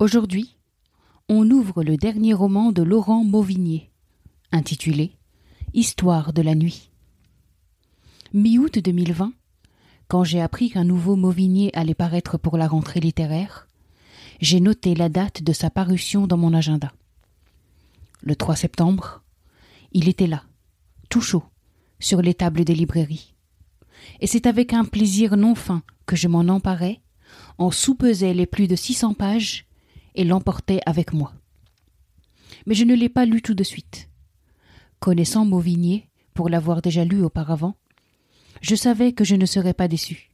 Aujourd'hui, on ouvre le dernier roman de Laurent Mauvigné, intitulé Histoire de la nuit. Mi-août 2020, quand j'ai appris qu'un nouveau Mauvigné allait paraître pour la rentrée littéraire, j'ai noté la date de sa parution dans mon agenda. Le 3 septembre, il était là, tout chaud, sur les tables des librairies. Et c'est avec un plaisir non fin que je m'en emparais, en soupesais les plus de 600 pages et l'emportait avec moi. Mais je ne l'ai pas lu tout de suite. Connaissant Mauvigné, pour l'avoir déjà lu auparavant, je savais que je ne serais pas déçu.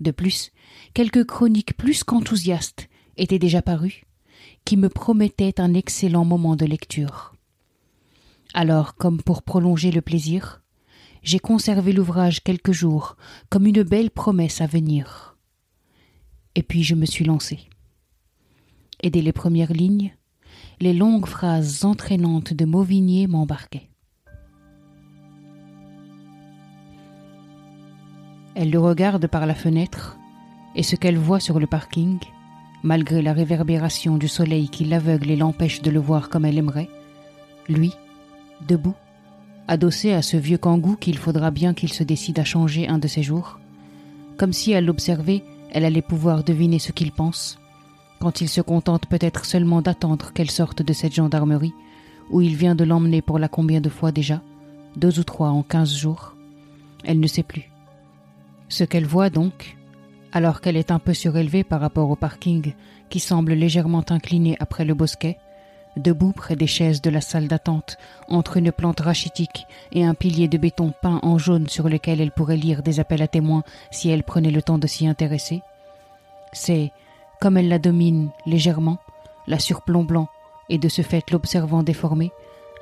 De plus, quelques chroniques plus qu'enthousiastes étaient déjà parues, qui me promettaient un excellent moment de lecture. Alors, comme pour prolonger le plaisir, j'ai conservé l'ouvrage quelques jours comme une belle promesse à venir. Et puis je me suis lancé et dès les premières lignes, les longues phrases entraînantes de Mauvigné m'embarquaient. Elle le regarde par la fenêtre, et ce qu'elle voit sur le parking, malgré la réverbération du soleil qui l'aveugle et l'empêche de le voir comme elle aimerait, lui, debout, adossé à ce vieux kangou qu'il faudra bien qu'il se décide à changer un de ces jours, comme si à l'observer, elle allait pouvoir deviner ce qu'il pense, quand il se contente peut-être seulement d'attendre qu'elle sorte de cette gendarmerie, où il vient de l'emmener pour la combien de fois déjà, deux ou trois en quinze jours? Elle ne sait plus. Ce qu'elle voit donc, alors qu'elle est un peu surélevée par rapport au parking qui semble légèrement incliné après le bosquet, debout près des chaises de la salle d'attente, entre une plante rachitique et un pilier de béton peint en jaune sur lequel elle pourrait lire des appels à témoins si elle prenait le temps de s'y intéresser, c'est comme elle la domine légèrement, la surplombant et de ce fait l'observant déformée,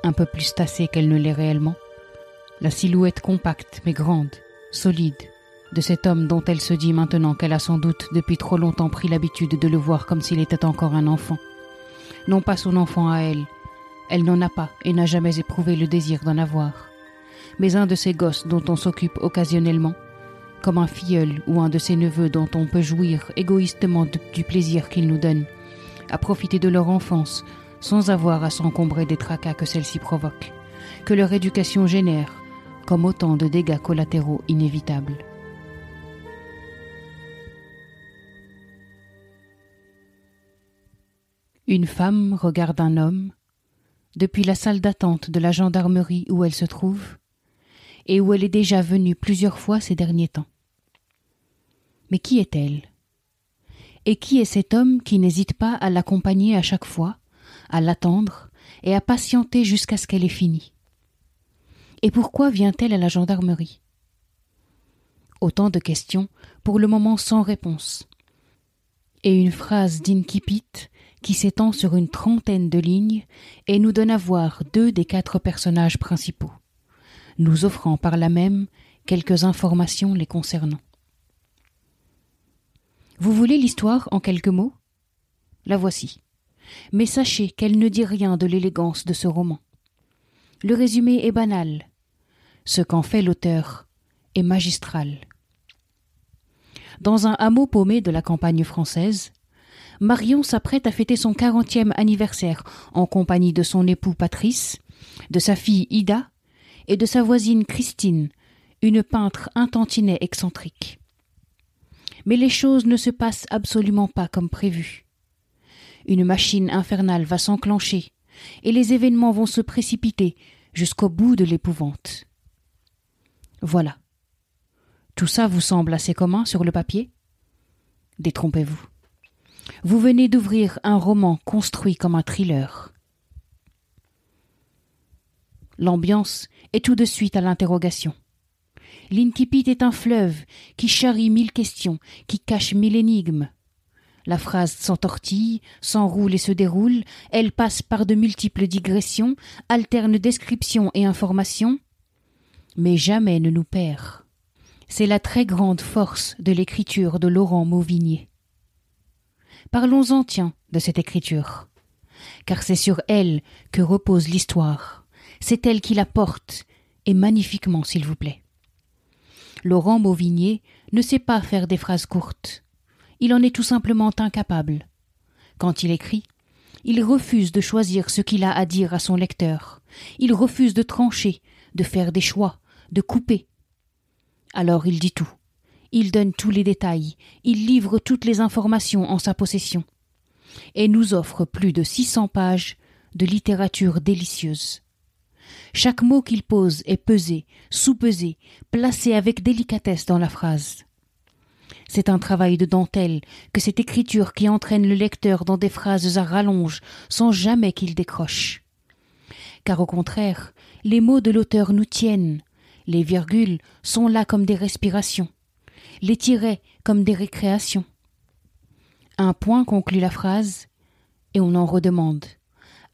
un peu plus tassée qu'elle ne l'est réellement, la silhouette compacte mais grande, solide, de cet homme dont elle se dit maintenant qu'elle a sans doute depuis trop longtemps pris l'habitude de le voir comme s'il était encore un enfant. Non pas son enfant à elle, elle n'en a pas et n'a jamais éprouvé le désir d'en avoir, mais un de ces gosses dont on s'occupe occasionnellement, comme un filleul ou un de ses neveux dont on peut jouir égoïstement du plaisir qu'ils nous donnent, à profiter de leur enfance sans avoir à s'encombrer des tracas que celle-ci provoque, que leur éducation génère, comme autant de dégâts collatéraux inévitables. Une femme regarde un homme, depuis la salle d'attente de la gendarmerie où elle se trouve, et où elle est déjà venue plusieurs fois ces derniers temps. Mais qui est-elle? Et qui est cet homme qui n'hésite pas à l'accompagner à chaque fois, à l'attendre et à patienter jusqu'à ce qu'elle ait fini? Et pourquoi vient-elle à la gendarmerie? Autant de questions, pour le moment sans réponse. Et une phrase d'Inkipit qui s'étend sur une trentaine de lignes et nous donne à voir deux des quatre personnages principaux, nous offrant par là même quelques informations les concernant. Vous voulez l'histoire en quelques mots? La voici. Mais sachez qu'elle ne dit rien de l'élégance de ce roman. Le résumé est banal. Ce qu'en fait l'auteur est magistral. Dans un hameau paumé de la campagne française, Marion s'apprête à fêter son quarantième anniversaire en compagnie de son époux Patrice, de sa fille Ida et de sa voisine Christine, une peintre intantinée excentrique. Mais les choses ne se passent absolument pas comme prévu. Une machine infernale va s'enclencher, et les événements vont se précipiter jusqu'au bout de l'épouvante. Voilà. Tout ça vous semble assez commun sur le papier? Détrompez-vous. Vous venez d'ouvrir un roman construit comme un thriller. L'ambiance est tout de suite à l'interrogation. L'incipit est un fleuve qui charrie mille questions, qui cache mille énigmes. La phrase s'entortille, s'enroule et se déroule, elle passe par de multiples digressions, alterne description et information, mais jamais ne nous perd. C'est la très grande force de l'écriture de Laurent Mauvigné. Parlons-en, tiens, de cette écriture, car c'est sur elle que repose l'histoire, c'est elle qui la porte, et magnifiquement, s'il vous plaît. Laurent Mauvigné ne sait pas faire des phrases courtes. Il en est tout simplement incapable. Quand il écrit, il refuse de choisir ce qu'il a à dire à son lecteur. Il refuse de trancher, de faire des choix, de couper. Alors il dit tout. Il donne tous les détails, il livre toutes les informations en sa possession, et nous offre plus de six cents pages de littérature délicieuse. Chaque mot qu'il pose est pesé, sous-pesé, placé avec délicatesse dans la phrase. C'est un travail de dentelle que cette écriture qui entraîne le lecteur dans des phrases à rallonge sans jamais qu'il décroche. Car au contraire, les mots de l'auteur nous tiennent, les virgules sont là comme des respirations, les tirets comme des récréations. Un point conclut la phrase, et on en redemande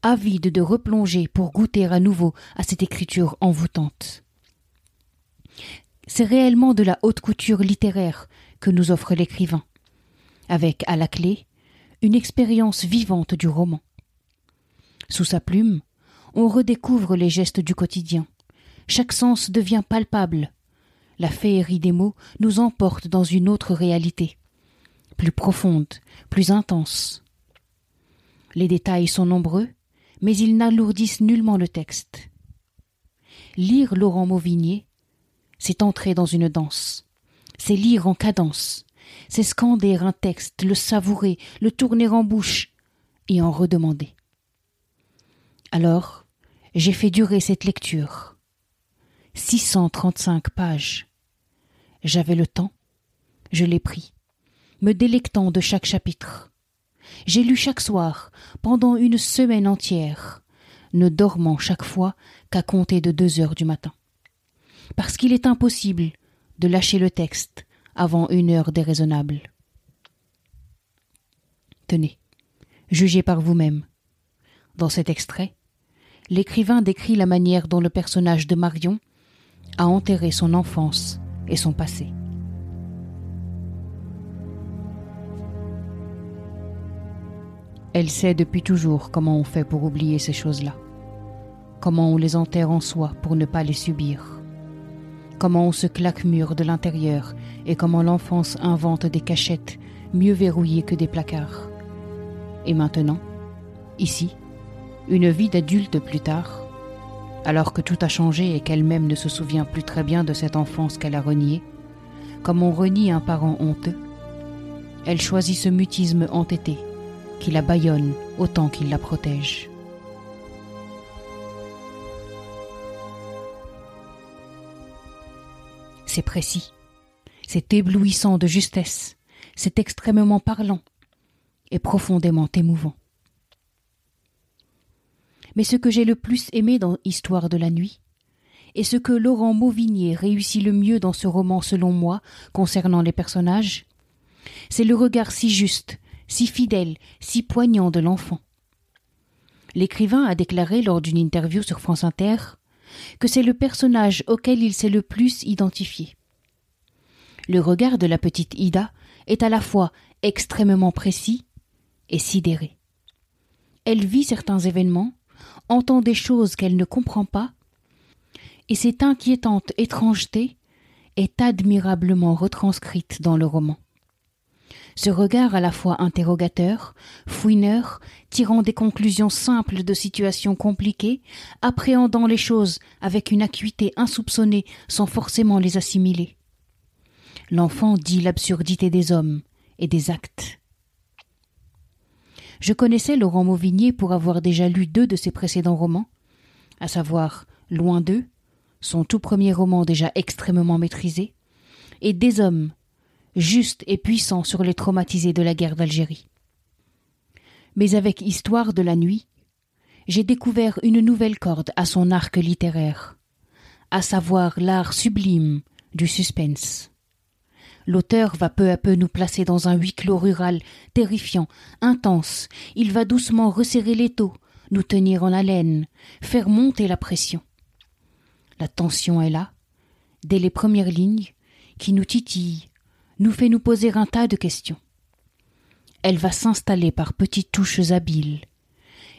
avide de replonger pour goûter à nouveau à cette écriture envoûtante. C'est réellement de la haute couture littéraire que nous offre l'écrivain, avec à la clé une expérience vivante du roman. Sous sa plume, on redécouvre les gestes du quotidien. Chaque sens devient palpable. La féerie des mots nous emporte dans une autre réalité, plus profonde, plus intense. Les détails sont nombreux, mais ils n'alourdissent nullement le texte. Lire Laurent Mauvigné, c'est entrer dans une danse, c'est lire en cadence, c'est scander un texte, le savourer, le tourner en bouche et en redemander. Alors, j'ai fait durer cette lecture. 635 pages. J'avais le temps, je l'ai pris, me délectant de chaque chapitre. J'ai lu chaque soir, pendant une semaine entière, ne dormant chaque fois qu'à compter de deux heures du matin. Parce qu'il est impossible de lâcher le texte avant une heure déraisonnable. Tenez, jugez par vous-même. Dans cet extrait, l'écrivain décrit la manière dont le personnage de Marion a enterré son enfance et son passé. Elle sait depuis toujours comment on fait pour oublier ces choses-là, comment on les enterre en soi pour ne pas les subir, comment on se claque mur de l'intérieur et comment l'enfance invente des cachettes mieux verrouillées que des placards. Et maintenant, ici, une vie d'adulte plus tard, alors que tout a changé et qu'elle-même ne se souvient plus très bien de cette enfance qu'elle a reniée, comme on renie un parent honteux, elle choisit ce mutisme entêté qui la bâillonne autant qu'il la protège. C'est précis, c'est éblouissant de justesse, c'est extrêmement parlant et profondément émouvant. Mais ce que j'ai le plus aimé dans Histoire de la nuit, et ce que Laurent Mauvigné réussit le mieux dans ce roman selon moi concernant les personnages, c'est le regard si juste, si fidèle, si poignant de l'enfant. L'écrivain a déclaré lors d'une interview sur France Inter que c'est le personnage auquel il s'est le plus identifié. Le regard de la petite Ida est à la fois extrêmement précis et sidéré. Elle vit certains événements, entend des choses qu'elle ne comprend pas, et cette inquiétante étrangeté est admirablement retranscrite dans le roman. Ce regard à la fois interrogateur, fouineur, tirant des conclusions simples de situations compliquées, appréhendant les choses avec une acuité insoupçonnée sans forcément les assimiler. L'enfant dit l'absurdité des hommes et des actes. Je connaissais Laurent Mauvigné pour avoir déjà lu deux de ses précédents romans, à savoir Loin d'eux, son tout premier roman déjà extrêmement maîtrisé, et Des hommes, juste et puissant sur les traumatisés de la guerre d'Algérie. Mais avec Histoire de la nuit, j'ai découvert une nouvelle corde à son arc littéraire, à savoir l'art sublime du suspense. L'auteur va peu à peu nous placer dans un huis clos rural, terrifiant, intense. Il va doucement resserrer l'étau, nous tenir en haleine, faire monter la pression. La tension est là, dès les premières lignes, qui nous titille, nous fait nous poser un tas de questions. Elle va s'installer par petites touches habiles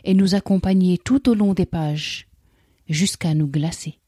et nous accompagner tout au long des pages, jusqu'à nous glacer.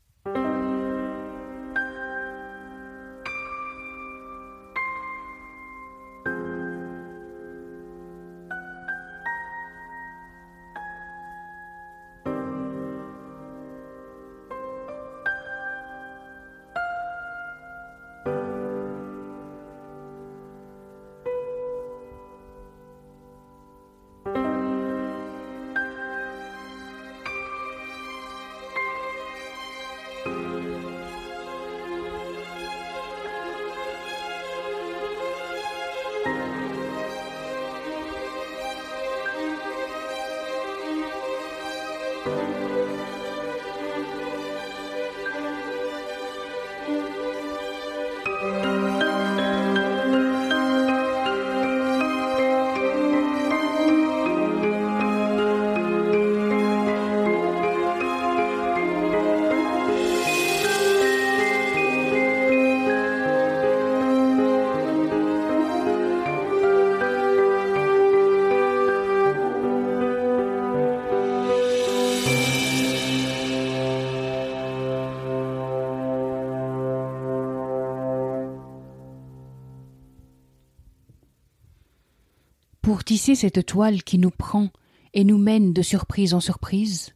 Cette toile qui nous prend et nous mène de surprise en surprise,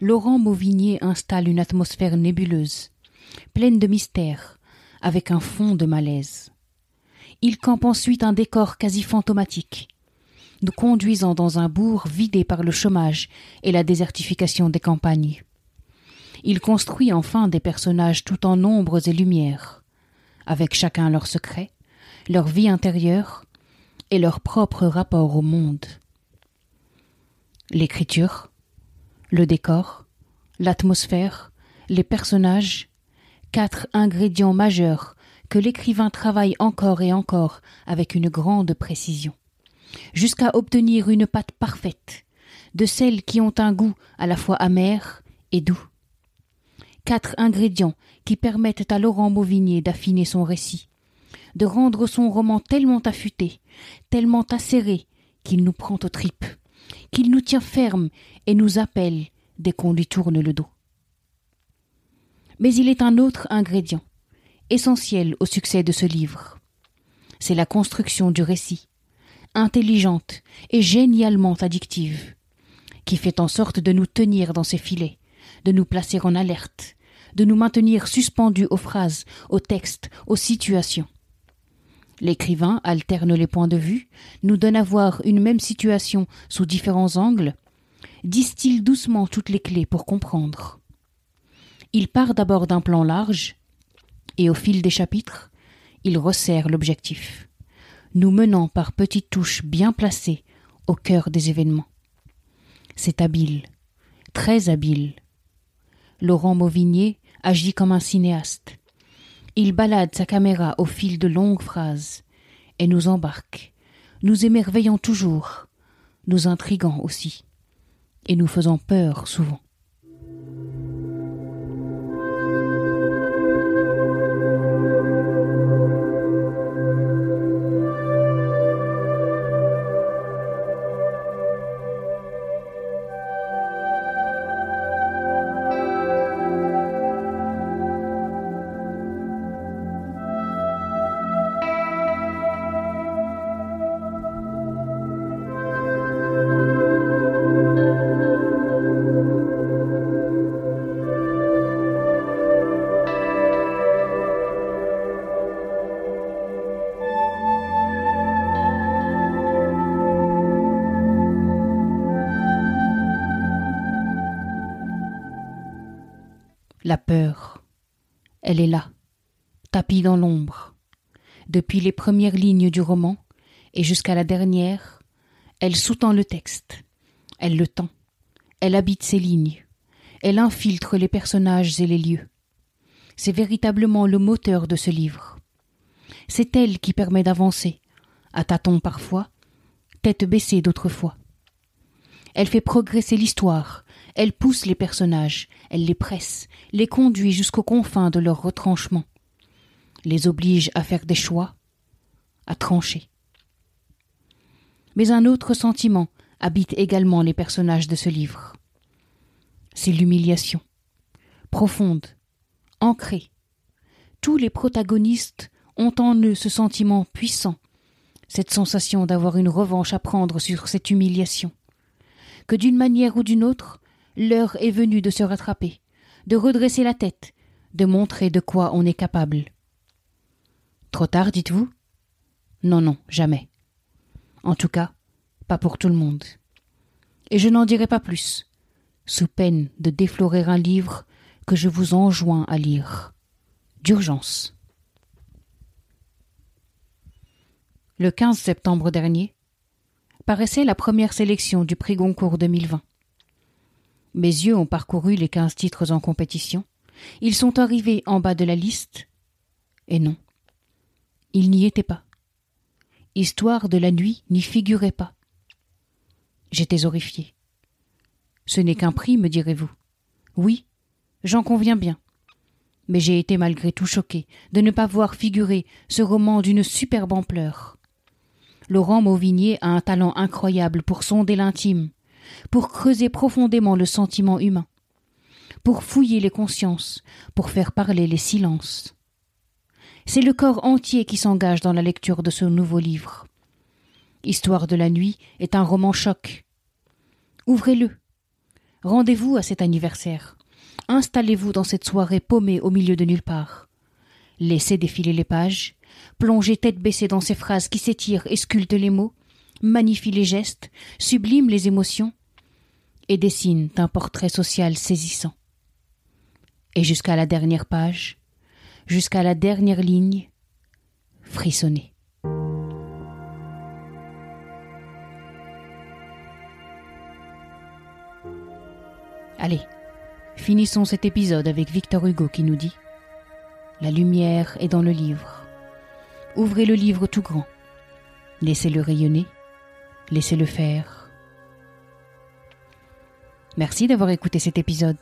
Laurent Mauvignier installe une atmosphère nébuleuse, pleine de mystères, avec un fond de malaise. Il campe ensuite un décor quasi fantomatique, nous conduisant dans un bourg vidé par le chômage et la désertification des campagnes. Il construit enfin des personnages tout en ombres et lumières, avec chacun leurs secrets, leur vie intérieure, et leur propre rapport au monde. L'écriture, le décor, l'atmosphère, les personnages, quatre ingrédients majeurs que l'écrivain travaille encore et encore avec une grande précision, jusqu'à obtenir une pâte parfaite, de celles qui ont un goût à la fois amer et doux. Quatre ingrédients qui permettent à Laurent Mauvignier d'affiner son récit, de rendre son roman tellement affûté, tellement acéré, qu'il nous prend aux tripes, qu'il nous tient ferme et nous appelle dès qu'on lui tourne le dos. Mais il est un autre ingrédient, essentiel au succès de ce livre. C'est la construction du récit, intelligente et génialement addictive, qui fait en sorte de nous tenir dans ses filets, de nous placer en alerte, de nous maintenir suspendus aux phrases, aux textes, aux situations. L'écrivain alterne les points de vue, nous donne à voir une même situation sous différents angles, distille doucement toutes les clés pour comprendre. Il part d'abord d'un plan large, et au fil des chapitres, il resserre l'objectif, nous menant par petites touches bien placées au cœur des événements. C'est habile, très habile. Laurent Mauvignier agit comme un cinéaste. Il balade sa caméra au fil de longues phrases et nous embarque, nous émerveillant toujours, nous intriguant aussi, et nous faisant peur souvent. Peur, elle est là, tapie dans l'ombre. Depuis les premières lignes du roman et jusqu'à la dernière, elle sous-tend le texte, elle le tend, elle habite ses lignes, elle infiltre les personnages et les lieux. C'est véritablement le moteur de ce livre. c'est elle qui permet d'avancer, à tâtons parfois, tête baissée d'autres fois. Elle fait progresser l'histoire, elle pousse les personnages, elle les presse, les conduit jusqu'aux confins de leur retranchement, les oblige à faire des choix, à trancher. Mais un autre sentiment habite également les personnages de ce livre. C'est l'humiliation, profonde, ancrée. Tous les protagonistes ont en eux ce sentiment puissant, cette sensation d'avoir une revanche à prendre sur cette humiliation, que d'une manière ou d'une autre, l'heure est venue de se rattraper, de redresser la tête, de montrer de quoi on est capable. Trop tard, dites-vous? Non, non, jamais. En tout cas, pas pour tout le monde. Et je n'en dirai pas plus, sous peine de déflorer un livre que je vous enjoins à lire. D'urgence. Le 15 septembre dernier, paraissait la première sélection du prix Goncourt 2020. Mes yeux ont parcouru les quinze titres en compétition. Ils sont arrivés en bas de la liste. Et non. Ils n'y étaient pas. Histoire de la nuit n'y figurait pas. J'étais horrifié. Ce n'est qu'un prix, me direz-vous. Oui, j'en conviens bien. Mais j'ai été malgré tout choqué de ne pas voir figurer ce roman d'une superbe ampleur. Laurent Mauvignier a un talent incroyable pour sonder l'intime, pour creuser profondément le sentiment humain, pour fouiller les consciences, pour faire parler les silences. C'est le corps entier qui s'engage dans la lecture de ce nouveau livre. Histoire de la nuit est un roman choc. Ouvrez-le. Rendez-vous à cet anniversaire. Installez-vous dans cette soirée paumée au milieu de nulle part. Laissez défiler les pages, plongez tête baissée dans ces phrases qui s'étirent et sculptent les mots, magnifient les gestes, subliment les émotions, et dessinent un portrait social saisissant. Et jusqu'à la dernière page, jusqu'à la dernière ligne, frissonnez. Allez, finissons cet épisode avec Victor Hugo qui nous dit La lumière est dans le livre. Ouvrez le livre tout grand. Laissez-le rayonner. Laissez-le faire. Merci d'avoir écouté cet épisode.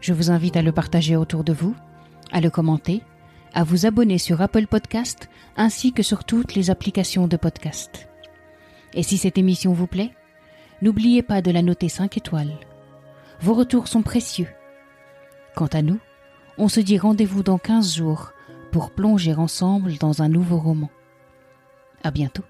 Je vous invite à le partager autour de vous, à le commenter, à vous abonner sur Apple Podcast ainsi que sur toutes les applications de podcast. Et si cette émission vous plaît, n'oubliez pas de la noter 5 étoiles. Vos retours sont précieux. Quant à nous, on se dit rendez-vous dans 15 jours pour plonger ensemble dans un nouveau roman. À bientôt.